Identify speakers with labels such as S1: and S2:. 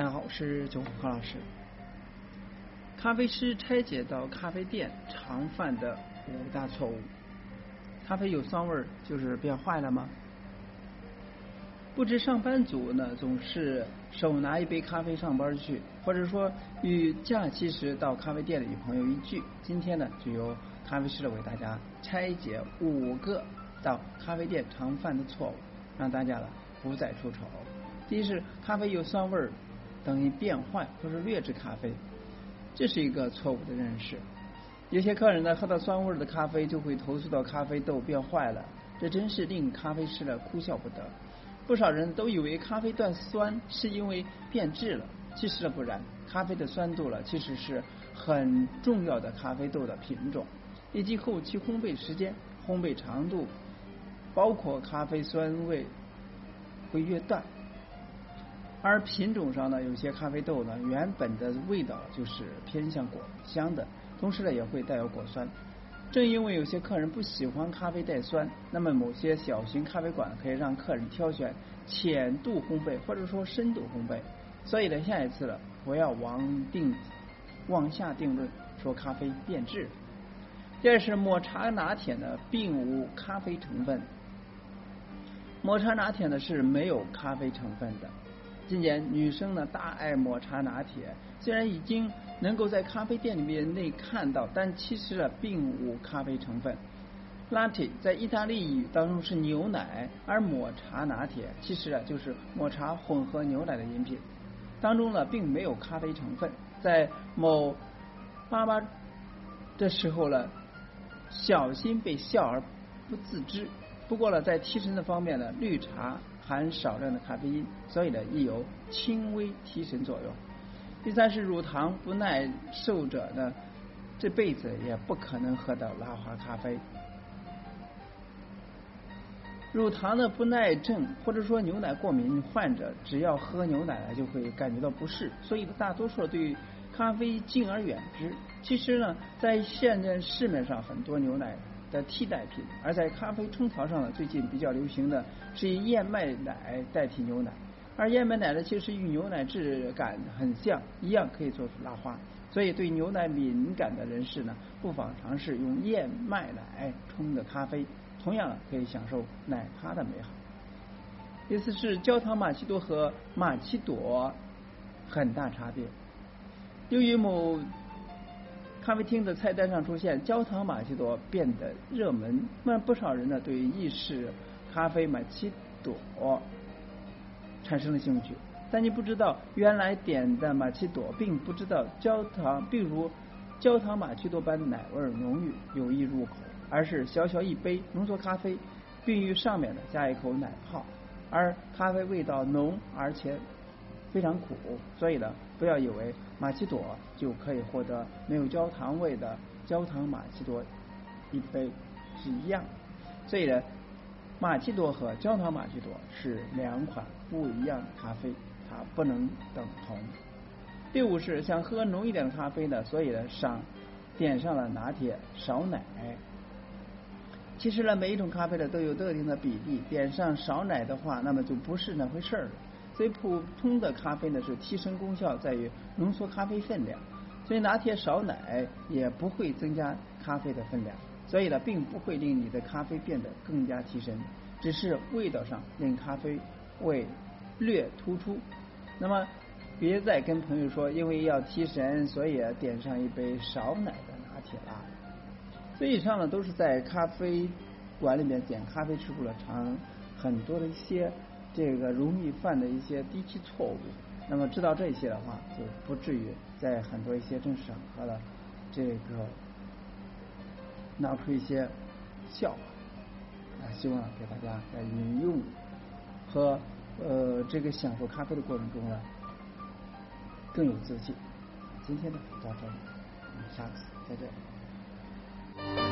S1: 大家好，我是九虎何老师。咖啡师拆解到咖啡店常犯的五大错误。咖啡有酸味儿，就是变坏了吗？不知上班族呢，总是手拿一杯咖啡上班去，或者说与假期时到咖啡店里与朋友一聚。今天呢，就由咖啡师为大家拆解五个到咖啡店常犯的错误，让大家呢不再出丑。第一是咖啡有酸味儿，等于变坏或者劣质咖啡。这是一个错误的认识。有些客人呢喝到酸味的咖啡就会投诉到咖啡豆变坏了，这真是令咖啡师呢哭笑不得。不少人都以为咖啡断酸是因为变质了，其实不然。咖啡的酸度了其实是很重要的咖啡豆的品种以及后期烘焙时间、烘焙长度，包括咖啡酸味会越淡。而品种上呢，有些咖啡豆呢，原本的味道就是偏向果香的，同时呢也会带有果酸。正因为有些客人不喜欢咖啡带酸，那么某些小型咖啡馆可以让客人挑选浅度烘焙或者说深度烘焙。所以呢，下一次了不要往定往下定论说咖啡变质。第二是抹茶拿铁呢，并无咖啡成分。抹茶拿铁呢是没有咖啡成分的。今年女生呢大爱抹茶拿铁，虽然已经能够在咖啡店里面内看到，但其实啊并无咖啡成分。Latte 在意大利语当中是牛奶，而抹茶拿铁其实啊就是抹茶混合牛奶的饮品，当中呢并没有咖啡成分。在某爸爸的时候呢，小心被笑而不自知。不过呢，在提神的方面呢，绿茶。含少量的咖啡因，所以呢，亦有轻微提神作用。第三是乳糖不耐受者呢，这辈子也不可能喝到拉花咖啡。乳糖的不耐症或者说牛奶过敏患者，只要喝牛奶呢，就会感觉到不适，所以大多数对咖啡敬而远之。其实呢，在现在市面上很多牛奶。的替代品，而在咖啡冲调上呢，最近比较流行的是以燕麦奶代替牛奶，而燕麦奶呢，其实与牛奶质感很像，一样可以做出拉花，所以对牛奶敏感的人士呢，不妨尝试用燕麦奶冲的咖啡，同样可以享受奶咖的美好。意思是焦糖玛奇朵和玛奇朵很大差别，由于某。咖啡厅的菜单上出现焦糖玛奇朵变得热门，那不少人呢对意式咖啡玛奇朵产生了兴趣。但你不知道，原来点的玛奇朵并不知道焦糖，并如焦糖玛奇朵般奶味浓郁有益入口，而是小小一杯浓缩咖啡，并于上面呢加一口奶泡，而咖啡味道浓而且。非常苦，所以呢，不要以为玛奇朵就可以获得没有焦糖味的焦糖玛奇朵一杯是一样。所以呢，玛奇朵和焦糖玛奇朵是两款不一样的咖啡，它不能等同。第五是想喝浓一点的咖啡呢，所以呢上点上了拿铁少奶。其实呢，每一种咖啡呢都有特定的比例，点上少奶的话，那么就不是那回事儿了。所以普通的咖啡呢是提升功效在于浓缩咖啡分量，所以拿铁少奶也不会增加咖啡的分量，所以呢并不会令你的咖啡变得更加提神，只是味道上令咖啡味略突出。那么别再跟朋友说因为要提神，所以点上一杯少奶的拿铁啦。所以以上呢都是在咖啡馆里面点咖啡吃过了尝很多的一些。这个容易犯的一些低级错误，那么知道这些的话，就不至于在很多一些正式场合的这个闹出一些笑话。啊，希望给大家在饮用和呃这个享受咖啡的过程中呢，更有自信。今天呢，到这里，我们下次再见。